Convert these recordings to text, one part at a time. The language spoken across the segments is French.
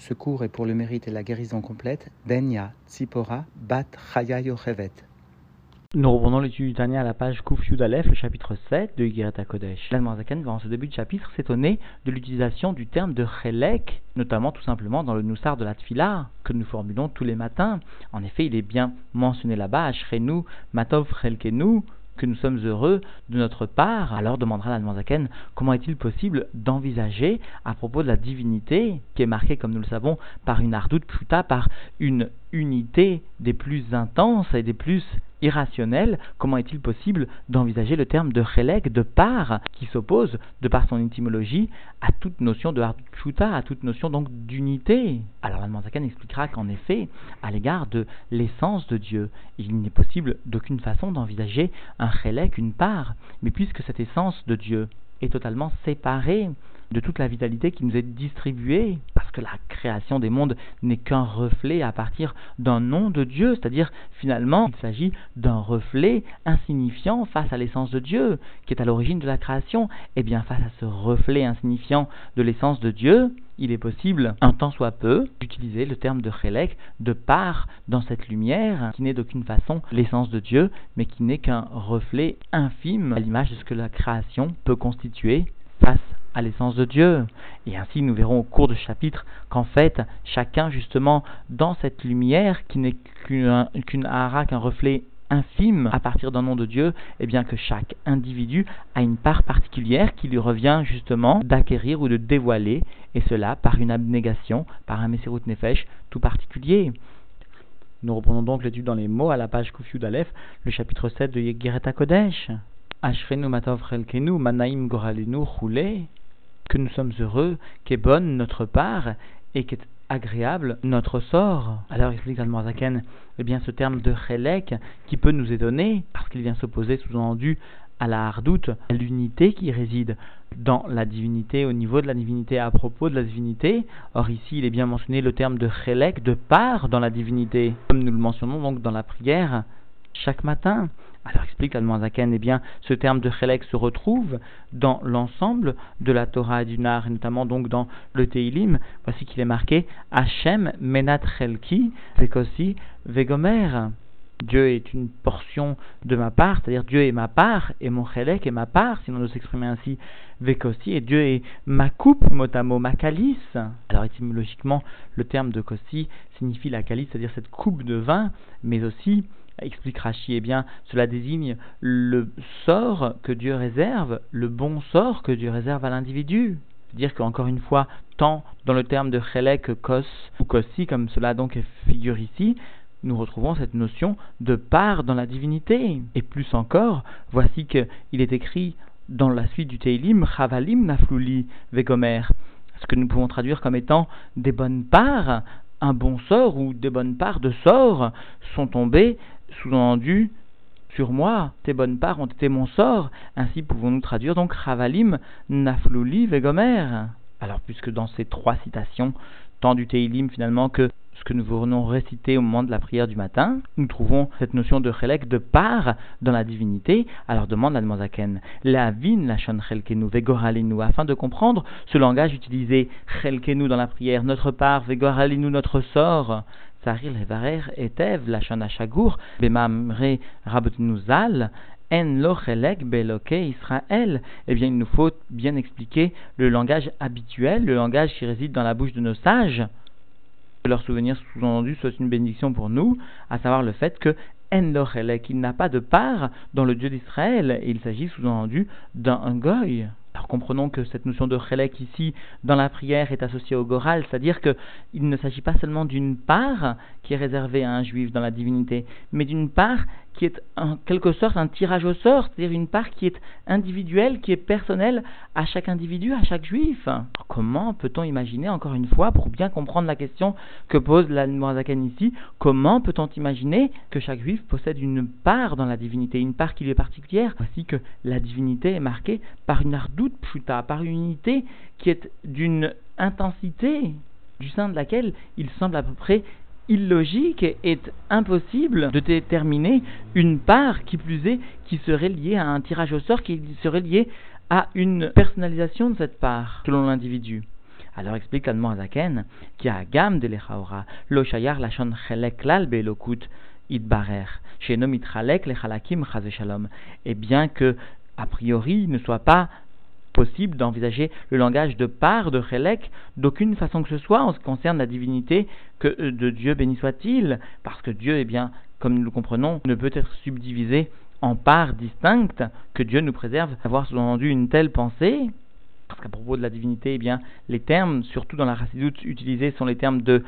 Ce cours est pour le mérite et la guérison complète d'Enya Tzipora Bat Chaya Yochevet. Nous reprenons l'étude du Tania à la page Yudalef, le chapitre 7 de Yigeret Kodesh. L'Almanzaken va en ce début de chapitre s'étonner de l'utilisation du terme de Chelek, notamment tout simplement dans le Noussar de la Tfila, que nous formulons tous les matins. En effet, il est bien mentionné là-bas, Ashrenu, Matov Chelkenu, que nous sommes heureux de notre part, alors demandera l'Almanzaken comment est-il possible d'envisager à propos de la divinité, qui est marquée, comme nous le savons, par une ardoute puta, par une unité des plus intenses et des plus irrationnelles, comment est-il possible d'envisager le terme de chelek, de part, qui s'oppose, de par son étymologie, à toute notion de chuta, à toute notion donc d'unité? Alors l'Almanzakan expliquera qu'en effet, à l'égard de l'essence de Dieu, il n'est possible d'aucune façon d'envisager un chelek, une part, mais puisque cette essence de Dieu est totalement séparée de toute la vitalité qui nous est distribuée, parce que la création des mondes n'est qu'un reflet à partir d'un nom de Dieu, c'est-à-dire finalement il s'agit d'un reflet insignifiant face à l'essence de Dieu, qui est à l'origine de la création. Et eh bien face à ce reflet insignifiant de l'essence de Dieu, il est possible, un temps soit peu, d'utiliser le terme de chélek, de part dans cette lumière, qui n'est d'aucune façon l'essence de Dieu, mais qui n'est qu'un reflet infime à l'image de ce que la création peut constituer face à l'essence de Dieu. Et ainsi, nous verrons au cours de chapitre qu'en fait, chacun, justement, dans cette lumière qui n'est qu'une hara, qu'un reflet infime à partir d'un nom de Dieu, et eh bien que chaque individu a une part particulière qui lui revient justement d'acquérir ou de dévoiler, et cela par une abnégation, par un Messirut Nefesh tout particulier. Nous reprenons donc l'étude dans les mots à la page Kufiud Aleph, le chapitre 7 de Yegeret Kodesh. Ashrenu matov manaim goralenu roulé que nous sommes heureux, qu'est bonne notre part et qu'est agréable notre sort. Alors explique Zaken, eh bien ce terme de chelek qui peut nous étonner parce qu'il vient s'opposer sous-entendu à la hardoute, à l'unité qui réside dans la divinité, au niveau de la divinité, à propos de la divinité. Or ici, il est bien mentionné le terme de chelek, de part dans la divinité, comme nous le mentionnons donc dans la prière chaque matin. Alors explique Zaken, eh bien, ce terme de Chelek se retrouve dans l'ensemble de la Torah et du Nar, et notamment donc dans le Teilim. Voici qu'il est marqué Hachem menat chelki vekosi vegomer. Dieu est une portion de ma part, c'est-à-dire Dieu est ma part, et mon chelek est ma part, si on s'exprimer ainsi, vekosi, et Dieu est ma coupe, motamo, ma calice. Alors étymologiquement, le terme de kosi signifie la calice, c'est-à-dire cette coupe de vin, mais aussi explique Rashi, eh bien, cela désigne le sort que Dieu réserve, le bon sort que Dieu réserve à l'individu. C'est-à-dire qu'encore une fois, tant dans le terme de chelek kos ou kosi, comme cela donc figure ici, nous retrouvons cette notion de part dans la divinité. Et plus encore, voici qu'il est écrit dans la suite du Teilim, Chavalim Nafluli Vegomer, ce que nous pouvons traduire comme étant des bonnes parts, un bon sort ou des bonnes parts de sort sont tombées sous-entendu, sur moi, tes bonnes parts ont été mon sort. Ainsi pouvons-nous traduire donc Ravalim, Nafluli, Vegomer. Alors, puisque dans ces trois citations, tant du Teilim finalement que ce que nous venons réciter au moment de la prière du matin, nous trouvons cette notion de chelek, de part dans la divinité. Alors demande la Zaken, la vin la shon chelkenu, vegoralinu, afin de comprendre ce langage utilisé, chelkenu dans la prière, notre part, vegoralinu, notre sort, Saril Etev Lachon Shagur Bemamre En Beloke Israël. Eh bien, il nous faut bien expliquer le langage habituel, le langage qui réside dans la bouche de nos sages. Que leur souvenir sous-entendu soit une bénédiction pour nous, à savoir le fait que En Lochelek, il n'a pas de part dans le Dieu d'Israël, il s'agit sous-entendu d'un goy. Comprenons que cette notion de chelek ici, dans la prière, est associée au goral, c'est-à-dire qu'il ne s'agit pas seulement d'une part qui est réservée à un juif dans la divinité, mais d'une part qui est en quelque sorte un tirage au sort, c'est-à-dire une part qui est individuelle, qui est personnelle à chaque individu, à chaque juif. comment peut-on imaginer, encore une fois, pour bien comprendre la question que pose la Zaken ici, comment peut-on imaginer que chaque juif possède une part dans la divinité, une part qui lui est particulière Voici que la divinité est marquée par une ardoute pshuta, par une unité qui est d'une intensité du sein de laquelle il semble à peu près illogique et impossible de déterminer une part qui plus est qui serait liée à un tirage au sort qui serait lié à une personnalisation de cette part selon l'individu. Alors explique l'allemand Azaken, qui a gam de l'echaora, lo shayar lachon chelek lal belokut idbarer, chez mitralek le chalakim shalom. Et bien que, a priori, ne soit pas possible d'envisager le langage de part de Chelek d'aucune façon que ce soit en ce qui concerne la divinité que euh, de Dieu béni soit-il, parce que Dieu, eh bien, comme nous le comprenons, ne peut être subdivisé en parts distinctes, que Dieu nous préserve d'avoir sous-entendu une telle pensée, parce qu'à propos de la divinité, eh bien, les termes, surtout dans la racidoute utilisés, sont les termes de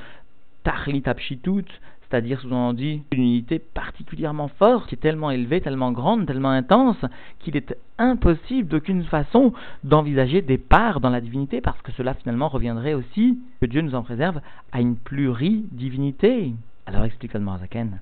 Apshitut, c'est-à-dire sous-entendu une unité particulièrement forte, qui est tellement élevée, tellement grande, tellement intense, qu'il est impossible d'aucune façon d'envisager des parts dans la divinité, parce que cela finalement reviendrait aussi, que Dieu nous en préserve, à une pluridivinité. Alors explique le Zaken.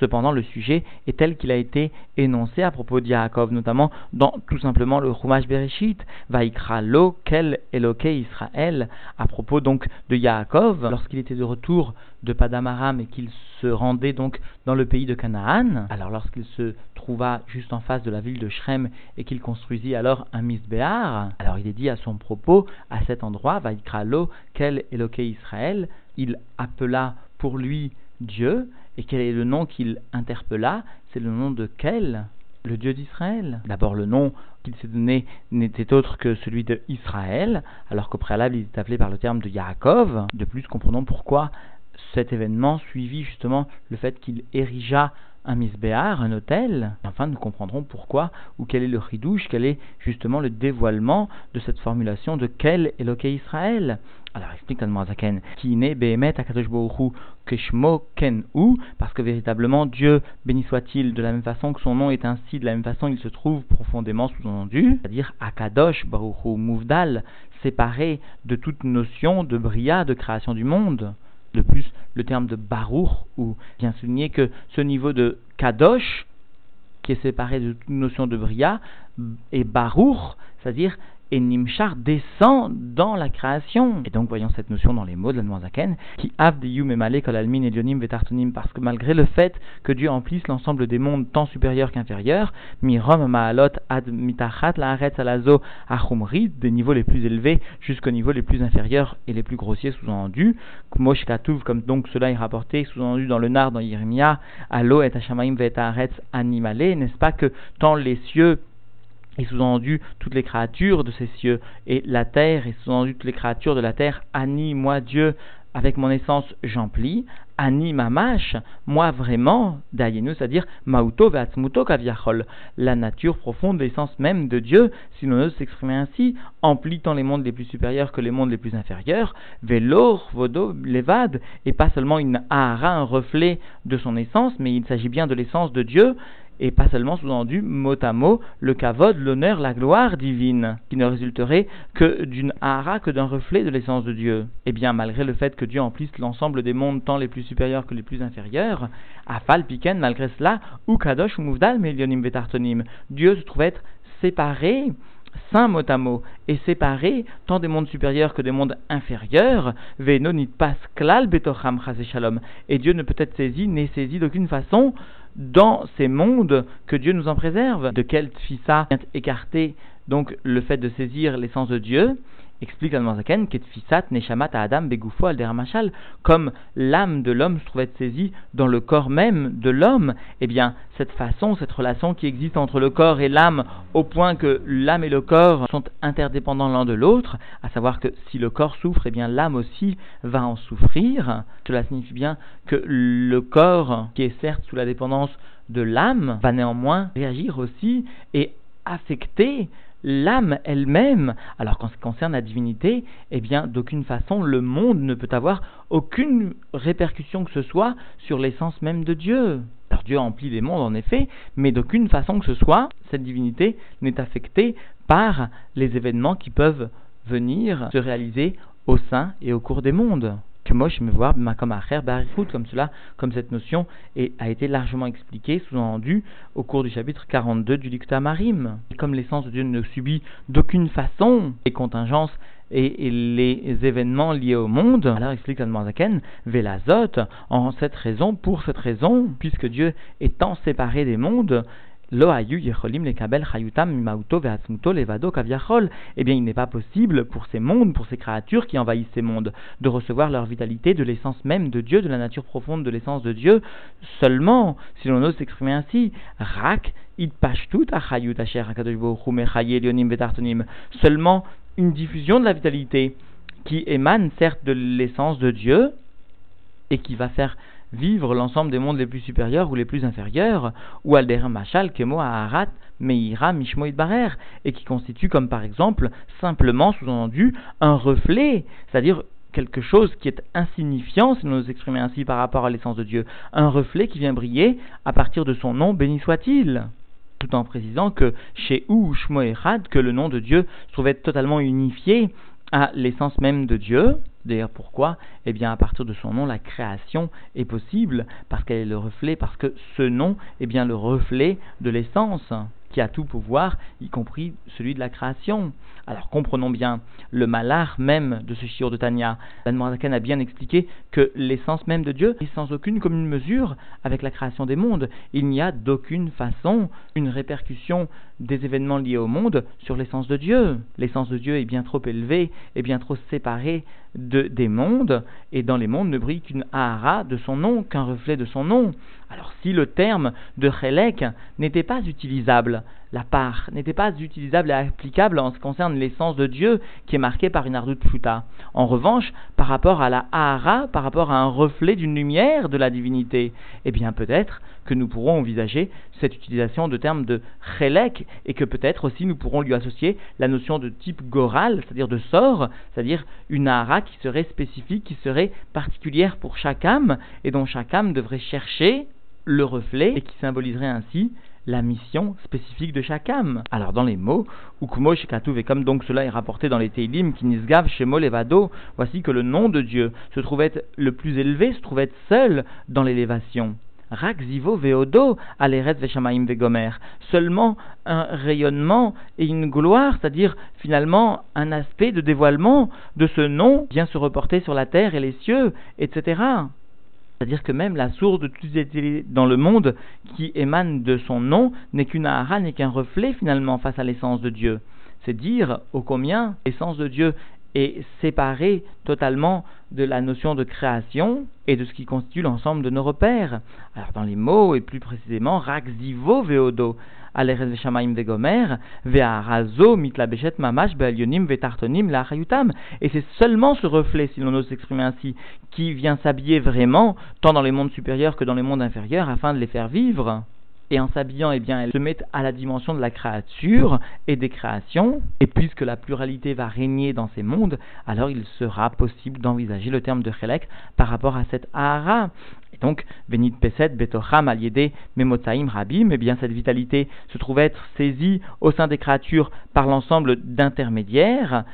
Cependant, le sujet est tel qu'il a été énoncé à propos de Yaakov, notamment dans tout simplement le Chumash Bereshit, Vaikra lo kel Eloke Israël, à propos donc de Yaakov, lorsqu'il était de retour de Padamaram et qu'il se rendait donc dans le pays de Canaan. Alors lorsqu'il se trouva juste en face de la ville de Shrem et qu'il construisit alors un misbéar, alors il est dit à son propos, à cet endroit, Vaikra lo kel Eloke Israël, il appela pour lui Dieu, et quel est le nom qu'il interpella? C'est le nom de quel? Le Dieu d'Israël. D'abord, le nom qu'il s'est donné n'était autre que celui de Israël, alors qu'au préalable, il est appelé par le terme de Yaakov. De plus, comprenons pourquoi cet événement suivit justement le fait qu'il érigea un misbéar, un hôtel. enfin, nous comprendrons pourquoi ou quel est le ridouche, quel est justement le dévoilement de cette formulation de quel Eloke Israël. Alors explique Zaken, qui naît Behemet Akadosh Keshmo Ken ou, parce que véritablement Dieu, béni soit-il, de la même façon que son nom est ainsi, de la même façon il se trouve profondément sous-entendu, c'est-à-dire Akadosh Baruchu Mouvdal, séparé de toute notion de bria, de création du monde. De plus, le terme de Baruch, ou bien souligner que ce niveau de Kadosh, qui est séparé de toute notion de Bria, est Baruch, c'est-à-dire et Nimshar descend dans la création. Et donc voyons cette notion dans les mots de la Zaken, qui parce que malgré le fait que Dieu emplisse l'ensemble des mondes tant supérieurs qu'inférieurs, mirom maalot ad mitachat alazo des niveaux les plus élevés jusqu'aux niveaux les plus inférieurs et les plus grossiers sous-entendus, kmosh comme donc cela est rapporté sous-entendu dans le Nard dans Yirmia, alo et hashamaim vetaretz animale, n'est-ce pas que tant les cieux et sous-entendu toutes les créatures de ces cieux, et la terre, et sous-entendu toutes les créatures de la terre, Annie, moi Dieu, avec mon essence j'emplis, Ani mamash, moi vraiment, Dayenu, c'est-à-dire Mauto ve'atzmuto kaviachol, la nature profonde, l'essence même de Dieu, si l'on ose s'exprimer ainsi, emplit tant les mondes les plus supérieurs que les mondes les plus inférieurs, velor, vodo, levad, et pas seulement une ahara, un reflet de son essence, mais il s'agit bien de l'essence de Dieu, et pas seulement sous-entendu mot à mot le kavod, l'honneur, la gloire divine, qui ne résulterait que d'une hara, que d'un reflet de l'essence de Dieu. Eh bien, malgré le fait que Dieu emplisse l'ensemble des mondes, tant les plus supérieurs que les plus inférieurs, Afal Piken, malgré cela, ou Kadosh ou Mouvdal, Melionim Vetartonim, Dieu se trouve être séparé saint mot à mot, et séparé tant des mondes supérieurs que des mondes inférieurs, venonit pas klal betocham shalom, et Dieu ne peut être saisi, n'est saisi d'aucune façon dans ces mondes que Dieu nous en préserve. De quel fissa écarté donc le fait de saisir l'essence de Dieu? Explique Al-Marzaken, Ketfisat Neshamat Adam Begufo Alderamachal, comme l'âme de l'homme se trouve être saisie dans le corps même de l'homme, eh bien, cette façon, cette relation qui existe entre le corps et l'âme, au point que l'âme et le corps sont interdépendants l'un de l'autre, à savoir que si le corps souffre, eh bien, l'âme aussi va en souffrir. Cela signifie bien que le corps, qui est certes sous la dépendance de l'âme, va néanmoins réagir aussi et affecter l'âme elle-même. Alors qu'en ce qui concerne la divinité, eh bien, d'aucune façon, le monde ne peut avoir aucune répercussion que ce soit sur l'essence même de Dieu. Alors Dieu emplit les mondes en effet, mais d'aucune façon que ce soit, cette divinité n'est affectée par les événements qui peuvent venir se réaliser au sein et au cours des mondes comme cela, comme cette notion a été largement expliquée, sous-entendu, au cours du chapitre 42 du Dicta Marim. comme l'essence de Dieu ne subit d'aucune façon les contingences et, les événements liés au monde, alors explique Zaken, Velazot, en cette raison, pour cette raison, puisque Dieu étant séparé des mondes, Eh bien, il n'est pas possible pour ces mondes, pour ces créatures qui envahissent ces mondes, de recevoir leur vitalité de l'essence même de Dieu, de la nature profonde de l'essence de Dieu, seulement, si l'on ose s'exprimer ainsi, rak Seulement une diffusion de la vitalité qui émane certes de l'essence de Dieu et qui va faire vivre l'ensemble des mondes les plus supérieurs ou les plus inférieurs, ou alder machal kemo aharat meira mishmoid barer, et qui constitue comme par exemple simplement sous-entendu un reflet, c'est-à-dire quelque chose qui est insignifiant, si nous nous exprimons ainsi par rapport à l'essence de Dieu, un reflet qui vient briller à partir de son nom, béni soit-il tout en précisant que chez Ou que le nom de Dieu se trouvait totalement unifié à l'essence même de Dieu. D'ailleurs, pourquoi? Eh bien, à partir de son nom, la création est possible, parce qu'elle est le reflet, parce que ce nom est bien le reflet de l'essence qui a tout pouvoir, y compris celui de la création. Alors comprenons bien le malheur même de ce shiur de Tanya. L'Anmorazakan a bien expliqué que l'essence même de Dieu est sans aucune commune mesure avec la création des mondes. Il n'y a d'aucune façon une répercussion des événements liés au monde sur l'essence de Dieu. L'essence de Dieu est bien trop élevée et bien trop séparée de, des mondes, et dans les mondes ne brille qu'une ahara de son nom, qu'un reflet de son nom. Alors si le terme de chelek n'était pas utilisable, la part n'était pas utilisable et applicable en ce qui concerne l'essence de Dieu qui est marquée par une ardut pshuta. En revanche, par rapport à la ahara, par rapport à un reflet d'une lumière de la divinité, eh bien peut-être que nous pourrons envisager cette utilisation de termes de chelek et que peut-être aussi nous pourrons lui associer la notion de type goral, c'est-à-dire de sort, c'est-à-dire une ahara qui serait spécifique, qui serait particulière pour chaque âme et dont chaque âme devrait chercher le reflet et qui symboliserait ainsi la mission spécifique de chaque âme. Alors dans les mots, Ukumo Shekatuv, et donc cela est rapporté dans les Teilim, Kinisgav Shemo Levado, voici que le nom de Dieu se trouvait le plus élevé, se trouvait seul dans l'élévation. Rak Zivo Veodo, Aleret Veshamaim Vegomer. Seulement un rayonnement et une gloire, c'est-à-dire finalement un aspect de dévoilement de ce nom vient se reporter sur la terre et les cieux, etc. C'est-à-dire que même la source de les dans le monde qui émane de son nom n'est qu'une ahara, n'est qu'un reflet finalement face à l'essence de Dieu. C'est dire au combien l'essence de Dieu est séparée totalement de la notion de création et de ce qui constitue l'ensemble de nos repères. Alors dans les mots, et plus précisément, Rakzivo Veodo, Alerez Shamaim Vegomer, Ve'arazo Mitlabeshet Mamash Be'alyonim Ve'tartonim La'achayutam. Et c'est seulement ce reflet, si l'on ose s'exprimer ainsi, qui vient s'habiller vraiment, tant dans les mondes supérieurs que dans les mondes inférieurs, afin de les faire vivre et en s'habillant, eh bien, elle se met à la dimension de la créature et des créations, et puisque la pluralité va régner dans ces mondes, alors il sera possible d'envisager le terme de Chelek par rapport à cette Ahara. Et donc, Benit Peset, Betocham, Aliede, Memotzaim, Rabim, eh bien, cette vitalité se trouve être saisie au sein des créatures par l'ensemble d'intermédiaires,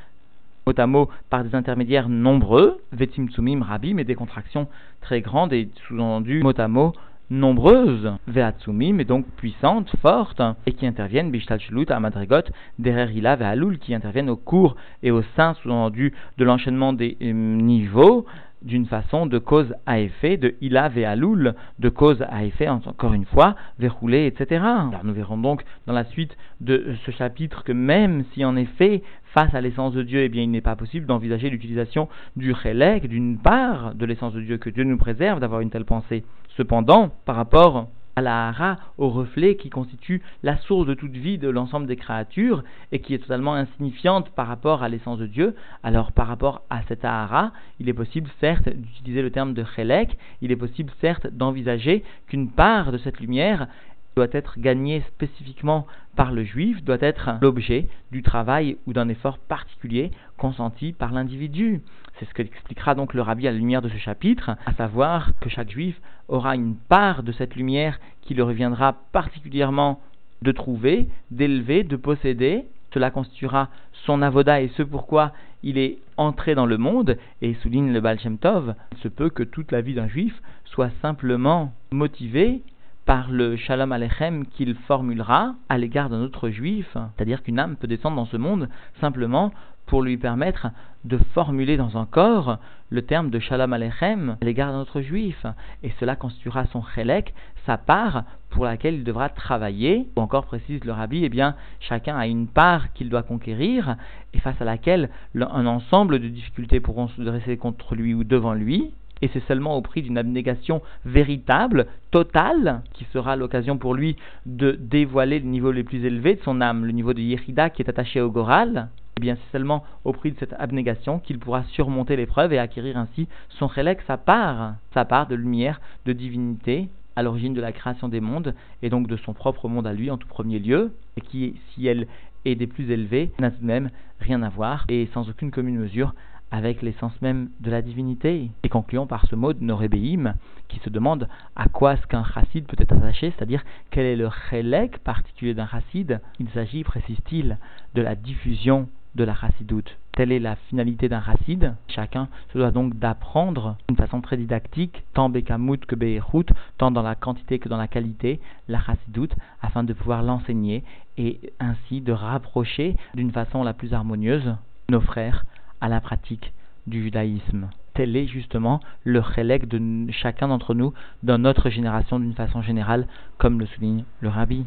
mot par des intermédiaires nombreux, Vetim Tsumim, Rabim, et des contractions très grandes et sous-entendu mot à mot nombreuses, ve'atsumi, mais donc puissantes, fortes, et qui interviennent, bishtal à madrigot, derrière ila ve'alul, qui interviennent au cours et au sein, sous-entendu, de l'enchaînement des euh, niveaux, d'une façon de cause à effet, de ila ve'alul, de cause à effet, encore une fois, verroulé, etc. Nous verrons donc dans la suite de ce chapitre que même si en effet, face à l'essence de Dieu, eh bien, il n'est pas possible d'envisager l'utilisation du chélek, d'une part de l'essence de Dieu, que Dieu nous préserve d'avoir une telle pensée. Cependant, par rapport à la hara, au reflet qui constitue la source de toute vie de l'ensemble des créatures et qui est totalement insignifiante par rapport à l'essence de Dieu, alors par rapport à cette hara, il est possible certes d'utiliser le terme de chelek, il est possible certes d'envisager qu'une part de cette lumière doit être gagnée spécifiquement par le juif, doit être l'objet du travail ou d'un effort particulier consenti par l'individu. C'est ce que expliquera donc le rabbi à la lumière de ce chapitre, à savoir que chaque juif aura une part de cette lumière qui le reviendra particulièrement de trouver, d'élever, de posséder. Cela constituera son avoda et ce pourquoi il est entré dans le monde, et souligne le Baal Tov, il se peut que toute la vie d'un juif soit simplement motivée par le shalom alechem qu'il formulera à l'égard d'un autre juif, c'est-à-dire qu'une âme peut descendre dans ce monde simplement pour lui permettre de formuler dans un corps le terme de Shalom Alechem à l'égard d'un autre juif. Et cela constituera son chélek, sa part pour laquelle il devra travailler. Ou encore précise le rabbi, eh bien, chacun a une part qu'il doit conquérir et face à laquelle un ensemble de difficultés pourront se dresser contre lui ou devant lui et c'est seulement au prix d'une abnégation véritable, totale, qui sera l'occasion pour lui de dévoiler le niveau le plus élevé de son âme, le niveau de Yérida qui est attaché au Goral. Eh bien, c'est seulement au prix de cette abnégation qu'il pourra surmonter l'épreuve et acquérir ainsi son chélek, sa part, sa part de lumière, de divinité, à l'origine de la création des mondes, et donc de son propre monde à lui en tout premier lieu, et qui, si elle est des plus élevées, n'a tout de même rien à voir, et sans aucune commune mesure avec l'essence même de la divinité. Et concluons par ce mot de Norébéim, qui se demande à quoi est-ce qu'un chassid peut être attaché, c'est-à-dire quel est le chélek particulier d'un chassid. Il s'agit, précise-t-il, de la diffusion de la chassidoute. Telle est la finalité d'un chassid. Chacun se doit donc d'apprendre d'une façon très didactique, tant Bekamut que Be'echut, tant dans la quantité que dans la qualité, la chassidoute, afin de pouvoir l'enseigner et ainsi de rapprocher d'une façon la plus harmonieuse nos frères à la pratique du judaïsme. Tel est justement le chélek de chacun d'entre nous dans notre génération d'une façon générale, comme le souligne le rabbi.